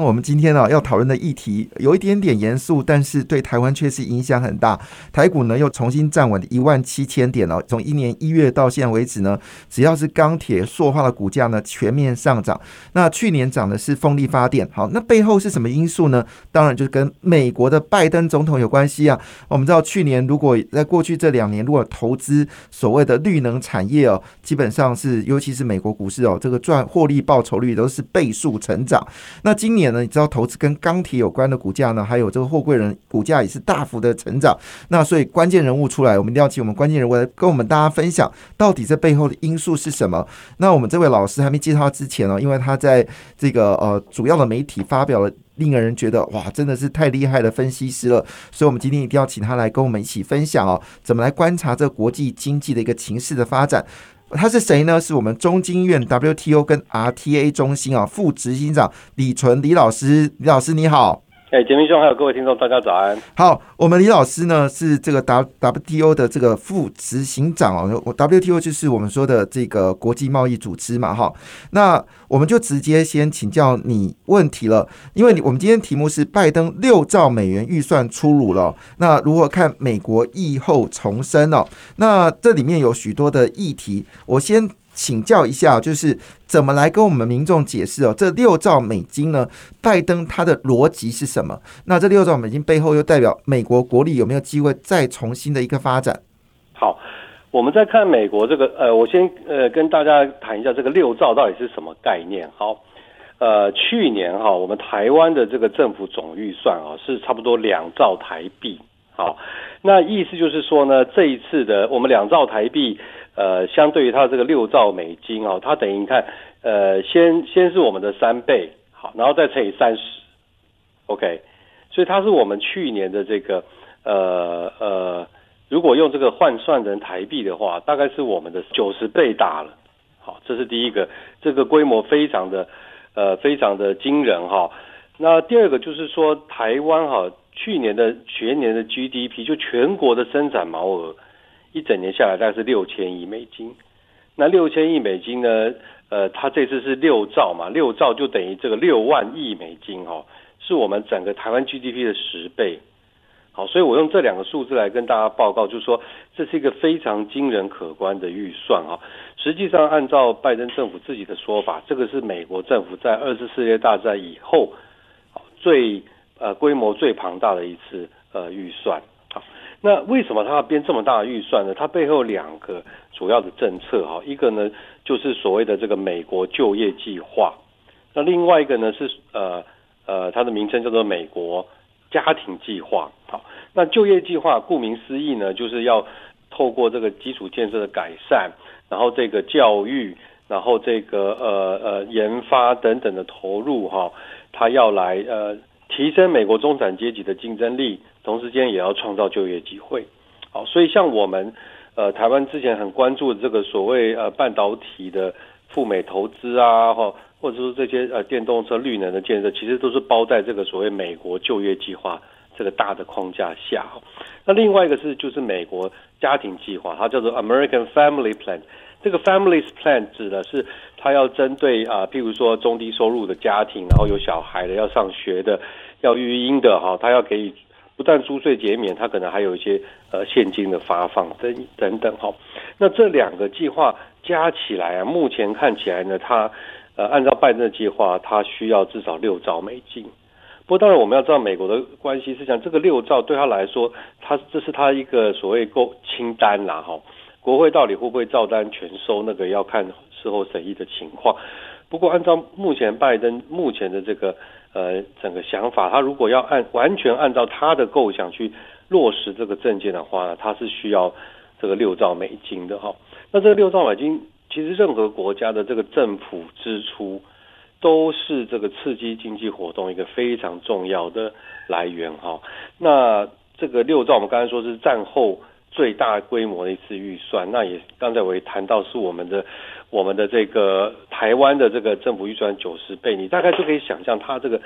那我们今天呢要讨论的议题有一点点严肃，但是对台湾确实影响很大。台股呢又重新站稳一万七千点了。从一年一月到现在为止呢，只要是钢铁、塑化的股价呢全面上涨。那去年涨的是风力发电，好，那背后是什么因素呢？当然就是跟美国的拜登总统有关系啊。我们知道去年如果在过去这两年如果投资所谓的绿能产业哦，基本上是尤其是美国股市哦，这个赚获利报酬率都是倍数成长。那今年。你知道投资跟钢铁有关的股价呢，还有这个货柜人股价也是大幅的成长。那所以关键人物出来，我们一定要请我们关键人物来跟我们大家分享，到底这背后的因素是什么？那我们这位老师还没介绍之前呢，因为他在这个呃主要的媒体发表了令人觉得哇，真的是太厉害的分析师了。所以我们今天一定要请他来跟我们一起分享哦，怎么来观察这国际经济的一个情势的发展。他是谁呢？是我们中经院 WTO 跟 RTA 中心啊副执行长李纯李老师，李老师你好。哎，杰明兄，还有各位听众，大家早安。好，我们李老师呢是这个 W WTO 的这个副执行长哦。WTO 就是我们说的这个国际贸易组织嘛，哈。那我们就直接先请教你问题了，因为你我们今天题目是拜登六兆美元预算出炉了，那如何看美国疫后重生哦？那这里面有许多的议题，我先。请教一下，就是怎么来跟我们民众解释哦？这六兆美金呢？拜登他的逻辑是什么？那这六兆美金背后又代表美国国力有没有机会再重新的一个发展？好，我们在看美国这个呃，我先呃跟大家谈一下这个六兆到底是什么概念。好，呃，去年哈，我们台湾的这个政府总预算啊是差不多两兆台币。好，那意思就是说呢，这一次的我们两兆台币。呃，相对于它这个六兆美金哦，它等于你看，呃，先先是我们的三倍，好，然后再乘以三十，OK，所以它是我们去年的这个，呃呃，如果用这个换算成台币的话，大概是我们的九十倍大了，好，这是第一个，这个规模非常的，呃，非常的惊人哈。那第二个就是说，台湾哈，去年的全年的 GDP 就全国的生产毛额。一整年下来大概是六千亿美金，那六千亿美金呢？呃，它这次是六兆嘛，六兆就等于这个六万亿美金哦，是我们整个台湾 GDP 的十倍。好，所以我用这两个数字来跟大家报告，就是说这是一个非常惊人可观的预算哈。实际上，按照拜登政府自己的说法，这个是美国政府在二次世界大战以后最呃规模最庞大的一次呃预算。那为什么他要编这么大的预算呢？它背后两个主要的政策哈，一个呢就是所谓的这个美国就业计划，那另外一个呢是呃呃它的名称叫做美国家庭计划。好，那就业计划顾名思义呢，就是要透过这个基础建设的改善，然后这个教育，然后这个呃呃研发等等的投入哈，它要来呃提升美国中产阶级的竞争力。同时间也要创造就业机会，好，所以像我们呃台湾之前很关注的这个所谓呃半导体的赴美投资啊，或或者说这些呃电动车绿能的建设，其实都是包在这个所谓美国就业计划这个大的框架下。那另外一个是就是美国家庭计划，它叫做 American Family Plan。这个 Families Plan 指的是它要针对啊，譬如说中低收入的家庭，然后有小孩的要上学的，要育婴的哈，它要给予。不但租税减免，它可能还有一些呃现金的发放等等等哈。那这两个计划加起来啊，目前看起来呢，它呃按照拜登的计划，它需要至少六兆美金。不过当然我们要知道美国的关系是讲，这个六兆对他来说，他这是他一个所谓购清单啦哈。国会到底会不会照单全收，那个要看事后审议的情况。不过按照目前拜登目前的这个。呃，整个想法，他如果要按完全按照他的构想去落实这个证件的话呢，他是需要这个六兆美金的哈。那这个六兆美金，其实任何国家的这个政府支出都是这个刺激经济活动一个非常重要的来源哈。那这个六兆，我们刚才说是战后最大规模的一次预算，那也刚才我也谈到是我们的我们的这个台湾的这个政府预算九十倍，你大概就可以想象它这个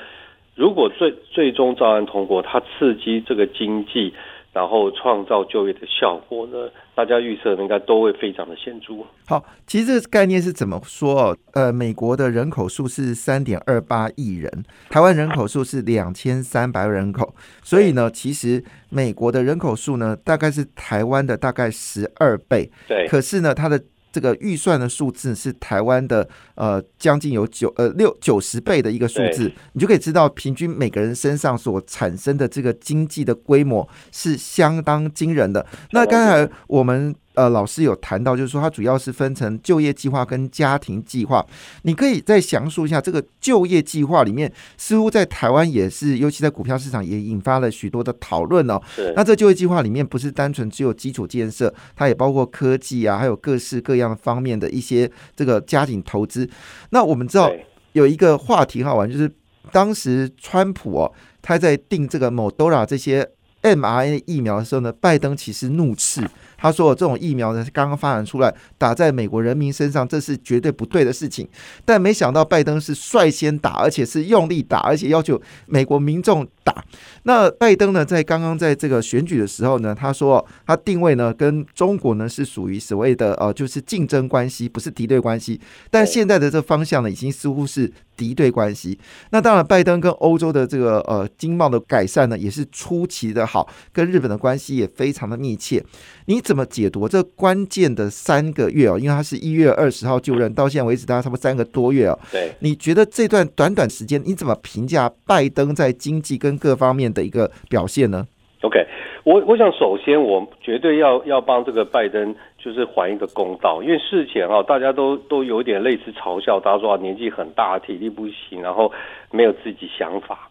如果最最终照案通过，它刺激这个经济。然后创造就业的效果呢？大家预测应该都会非常的显著。好，其实这个概念是怎么说哦？呃，美国的人口数是三点二八亿人，台湾人口数是两千三百万人口，所以呢，其实美国的人口数呢，大概是台湾的大概十二倍。对，可是呢，它的这个预算的数字是台湾的呃将近有九呃六九十倍的一个数字，你就可以知道平均每个人身上所产生的这个经济的规模是相当惊人的。那刚才我们。呃，老师有谈到，就是说它主要是分成就业计划跟家庭计划。你可以再详述一下这个就业计划里面，似乎在台湾也是，尤其在股票市场也引发了许多的讨论哦。那这就业计划里面不是单纯只有基础建设，它也包括科技啊，还有各式各样方面的一些这个家庭投资。那我们知道有一个话题好玩，就是当时川普哦，他在定这个某 r a 这些 mRNA 疫苗的时候呢，拜登其实怒斥。他说：“这种疫苗呢，刚刚发展出来，打在美国人民身上，这是绝对不对的事情。但没想到拜登是率先打，而且是用力打，而且要求美国民众打。那拜登呢，在刚刚在这个选举的时候呢，他说他定位呢跟中国呢是属于所谓的呃，就是竞争关系，不是敌对关系。但现在的这方向呢，已经似乎是敌对关系。那当然，拜登跟欧洲的这个呃经贸的改善呢，也是出奇的好，跟日本的关系也非常的密切。你怎么解读这关键的三个月哦？因为他是一月二十号就任，到现在为止，大概差不多三个多月哦。对，你觉得这段短短时间，你怎么评价拜登在经济跟各方面的一个表现呢？OK，我我想首先我绝对要要帮这个拜登就是还一个公道，因为事前啊大家都都有点类似嘲笑，他说年纪很大，体力不行，然后没有自己想法。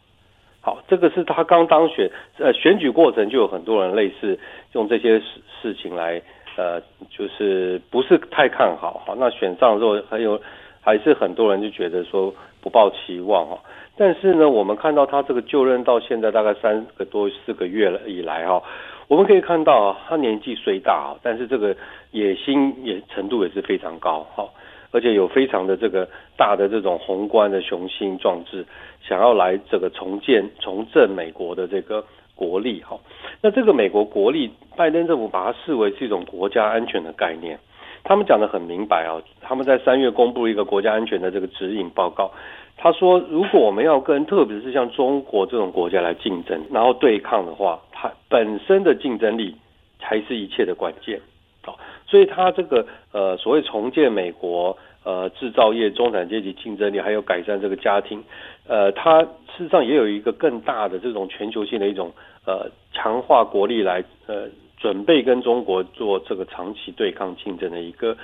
好，这个是他刚当选，呃，选举过程就有很多人类似用这些事事情来，呃，就是不是太看好。好，那选上之后，还有还是很多人就觉得说不抱期望哈。但是呢，我们看到他这个就任到现在大概三个多四个月了以来哈，我们可以看到，他年纪虽大，但是这个野心也程度也是非常高哈。而且有非常的这个大的这种宏观的雄心壮志，想要来这个重建、重振美国的这个国力哈。那这个美国国力，拜登政府把它视为是一种国家安全的概念。他们讲的很明白啊，他们在三月公布一个国家安全的这个指引报告。他说，如果我们要跟特别是像中国这种国家来竞争，然后对抗的话，它本身的竞争力才是一切的关键。好。所以，他这个呃，所谓重建美国呃制造业中产阶级竞争力，还有改善这个家庭，呃，它事实上也有一个更大的这种全球性的一种呃强化国力来呃准备跟中国做这个长期对抗竞争的一个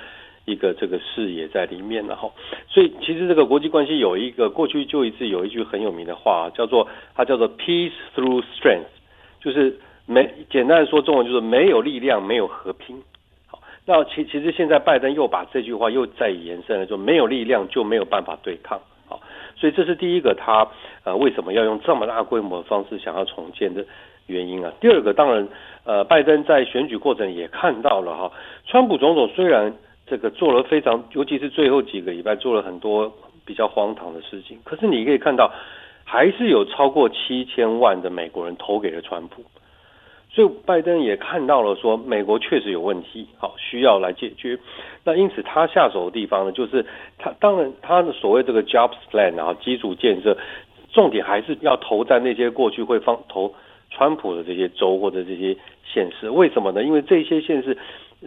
一个这个视野在里面了哈。所以，其实这个国际关系有一个过去就一次有一句很有名的话，叫做它叫做 peace through strength，就是没简单的说中文就是没有力量，没有和平。那其其实现在拜登又把这句话又再延伸了，说没有力量就没有办法对抗，好，所以这是第一个他呃为什么要用这么大规模的方式想要重建的原因啊。第二个当然呃拜登在选举过程也看到了哈，川普总统虽然这个做了非常，尤其是最后几个礼拜做了很多比较荒唐的事情，可是你可以看到还是有超过七千万的美国人投给了川普。所以拜登也看到了，说美国确实有问题，好需要来解决。那因此他下手的地方呢，就是他当然他的所谓这个 jobs plan 啊，基础建设，重点还是要投在那些过去会放投川普的这些州或者这些县市。为什么呢？因为这些县市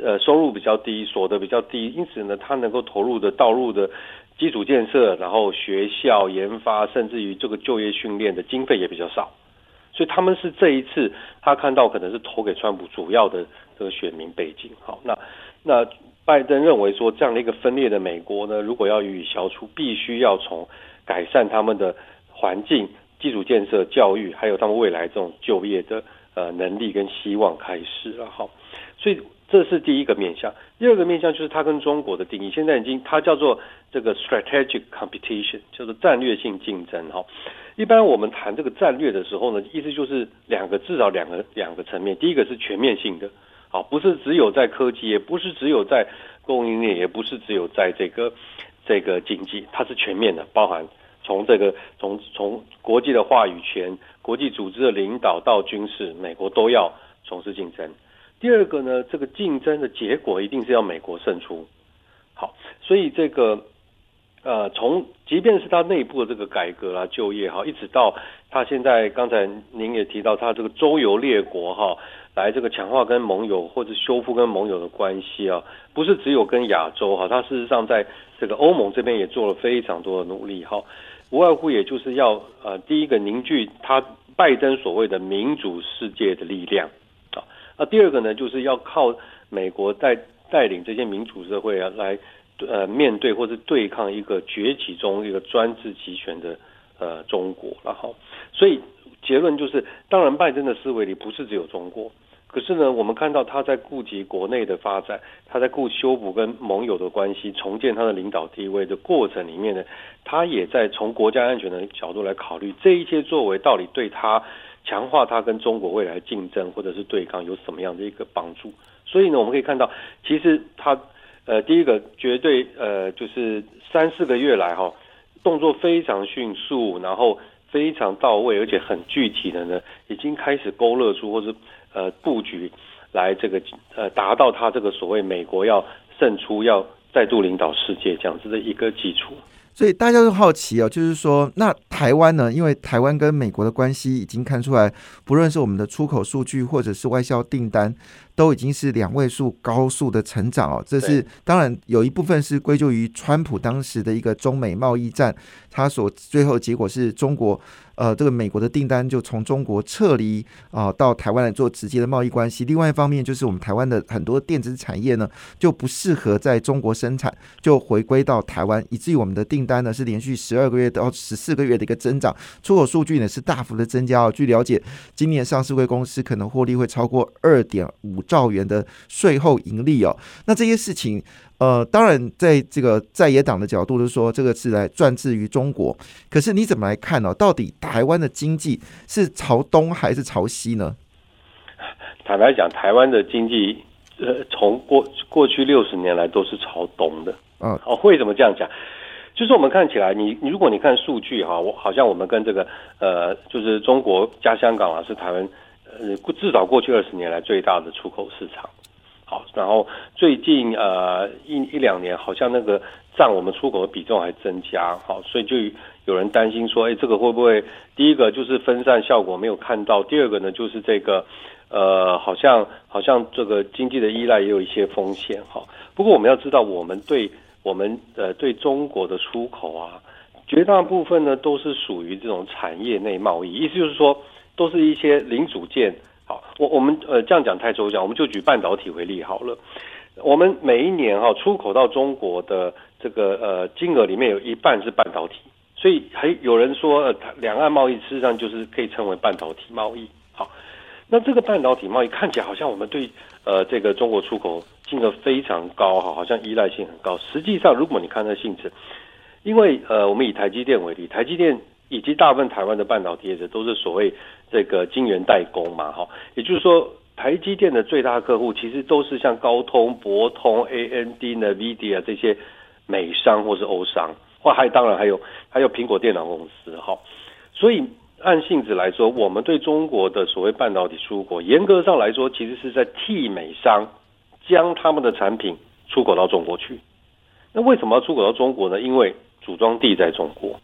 呃收入比较低，所得比较低，因此呢，他能够投入的道路的基础建设，然后学校研发，甚至于这个就业训练的经费也比较少。所以他们是这一次他看到可能是投给川普主要的这个选民背景。好，那那拜登认为说这样的一个分裂的美国呢，如果要予以消除，必须要从改善他们的环境、基础建设、教育，还有他们未来这种就业的呃能力跟希望开始了。好，所以这是第一个面向。第二个面向就是它跟中国的定义，现在已经它叫做这个 strategic competition，叫做战略性竞争。哈。一般我们谈这个战略的时候呢，意思就是两个至少两个两个层面，第一个是全面性的，好，不是只有在科技，也不是只有在供应链，也不是只有在这个这个经济，它是全面的，包含从这个从从国际的话语权、国际组织的领导到军事，美国都要从事竞争。第二个呢，这个竞争的结果一定是要美国胜出。好，所以这个。呃，从即便是他内部的这个改革啊、就业哈，一直到他现在刚才您也提到他这个周游列国哈，来这个强化跟盟友或者修复跟盟友的关系啊，不是只有跟亚洲哈，他事实上在这个欧盟这边也做了非常多的努力哈，无外乎也就是要呃第一个凝聚他拜登所谓的民主世界的力量啊，那第二个呢就是要靠美国带带领这些民主社会啊来。呃，面对或者对抗一个崛起中一个专制集权的呃中国，然后，所以结论就是，当然拜登的思维里不是只有中国，可是呢，我们看到他在顾及国内的发展，他在顾修补跟盟友的关系，重建他的领导地位的过程里面呢，他也在从国家安全的角度来考虑这一切作为到底对他强化他跟中国未来竞争或者是对抗有什么样的一个帮助。所以呢，我们可以看到，其实他。呃，第一个绝对呃，就是三四个月来哈，动作非常迅速，然后非常到位，而且很具体的呢，已经开始勾勒出或者呃布局来这个呃达到他这个所谓美国要胜出，要再度领导世界这样子的一个基础。所以大家都好奇哦，就是说，那台湾呢？因为台湾跟美国的关系已经看出来，不论是我们的出口数据或者是外销订单。都已经是两位数高速的成长哦，这是当然有一部分是归咎于川普当时的一个中美贸易战，他所最后结果是中国呃这个美国的订单就从中国撤离啊到台湾来做直接的贸易关系。另外一方面就是我们台湾的很多电子产业呢就不适合在中国生产，就回归到台湾，以至于我们的订单呢是连续十二个月到十四个月的一个增长，出口数据呢是大幅的增加哦。据了解，今年上市贵公司可能获利会超过二点五。兆元的税后盈利哦，那这些事情，呃，当然在这个在野党的角度，就是说这个是来专制于中国。可是你怎么来看呢？到底台湾的经济是朝东还是朝西呢？坦白讲，台湾的经济，呃，从过过去六十年来都是朝东的。嗯，哦，为什么这样讲？就是我们看起来，你你如果你看数据哈，我好像我们跟这个呃，就是中国加香港啊，是台湾。呃，至少过去二十年来最大的出口市场，好，然后最近呃一一两年，好像那个占我们出口的比重还增加，好，所以就有人担心说，哎，这个会不会第一个就是分散效果没有看到，第二个呢就是这个呃，好像好像这个经济的依赖也有一些风险，哈。不过我们要知道，我们对我们呃对中国的出口啊，绝大部分呢都是属于这种产业内贸易，意思就是说。都是一些零组件，好，我我们呃这样讲太抽象，我们就举半导体为例好了。我们每一年哈出口到中国的这个呃金额里面有一半是半导体，所以还有人说呃两岸贸易事实上就是可以称为半导体贸易。好，那这个半导体贸易看起来好像我们对呃这个中国出口金额非常高哈，好像依赖性很高。实际上如果你看这性质，因为呃我们以台积电为例，台积电。以及大部分台湾的半导体业者都是所谓这个晶圆代工嘛，哈，也就是说，台积电的最大客户其实都是像高通、博通、AMD、NVIDIA 这些美商或是欧商，或还当然还有还有苹果电脑公司，哈。所以按性质来说，我们对中国的所谓半导体出口，严格上来说，其实是在替美商将他们的产品出口到中国去。那为什么要出口到中国呢？因为组装地在中国。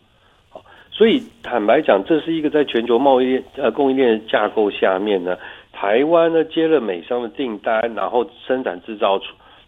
所以坦白讲，这是一个在全球贸易呃供应链架构下面呢，台湾呢接了美商的订单，然后生产制造出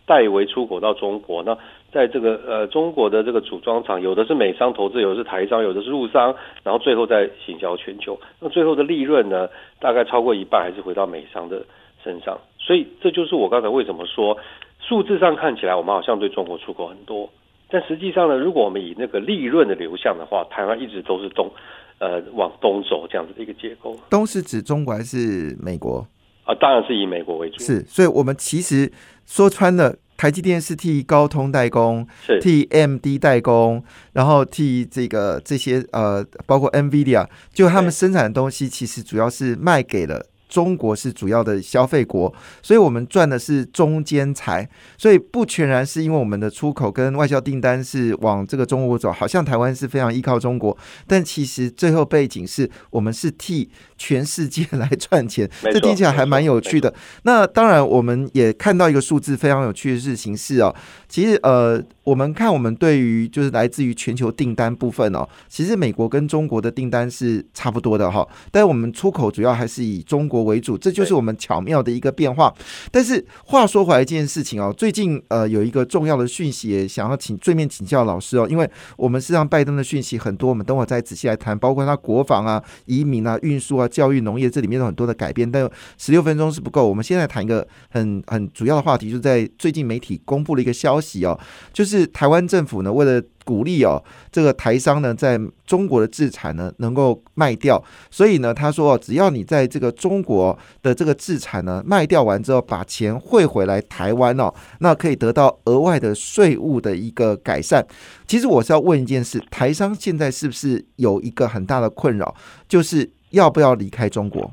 代为出口到中国。那在这个呃中国的这个组装厂，有的是美商投资，有的是台商，有的是陆商，然后最后再行销全球。那最后的利润呢，大概超过一半还是回到美商的身上。所以这就是我刚才为什么说，数字上看起来我们好像对中国出口很多。但实际上呢，如果我们以那个利润的流向的话，台湾一直都是东，呃，往东走这样子的一个结构。东是指中国还是美国？啊，当然是以美国为主。是，所以我们其实说穿了，台积电是替高通代工，是替 MD 代工，然后替这个这些呃，包括 NVIDIA，就他们生产的东西，其实主要是卖给了。中国是主要的消费国，所以我们赚的是中间财，所以不全然是因为我们的出口跟外销订单是往这个中国走，好像台湾是非常依靠中国，但其实最后背景是我们是替全世界来赚钱，这听起来还蛮有趣的。那当然，我们也看到一个数字非常有趣的事情是哦，其实呃，我们看我们对于就是来自于全球订单部分哦，其实美国跟中国的订单是差不多的哈，但我们出口主要还是以中国为主，这就是我们巧妙的一个变化。但是话说回来，这件事情哦，最近呃有一个重要的讯息，也想要请对面请教老师哦，因为我们实际上拜登的讯息很多，我们等会儿再仔细来谈，包括他国防啊、移民啊、运输啊、教育、农业这里面有很多的改变，但十六分钟是不够。我们现在谈一个很很主要的话题，就是在最近媒体公布了一个消息哦，就是台湾政府呢为了鼓励哦这个台商呢在中国的制产呢能够卖掉，所以呢他说哦只要你在这个中国的这个制产呢卖掉完之后，把钱汇回来台湾哦，那可以得到额外的税务的一个改善。其实我是要问一件事，台商现在是不是有一个很大的困扰，就是要不要离开中国？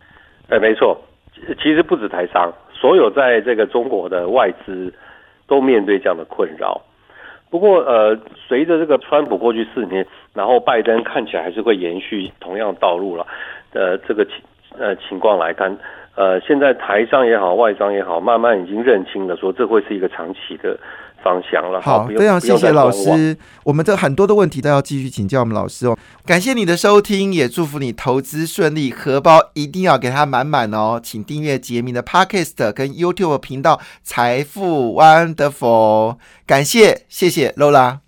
哎，没错，其实不止台商，所有在这个中国的外资都面对这样的困扰。不过，呃，随着这个川普过去四年，然后拜登看起来还是会延续同样道路了。呃，这个情呃情况来看，呃，现在台商也好，外商也好，慢慢已经认清了，说这会是一个长期的方向了。好，非常谢谢老。师。我们这很多的问题都要继续请教我们老师哦。感谢你的收听，也祝福你投资顺利，荷包一定要给它满满哦。请订阅杰明的 Podcast 跟 YouTube 频道《财富 Wonderful》。感谢，谢谢 Lola。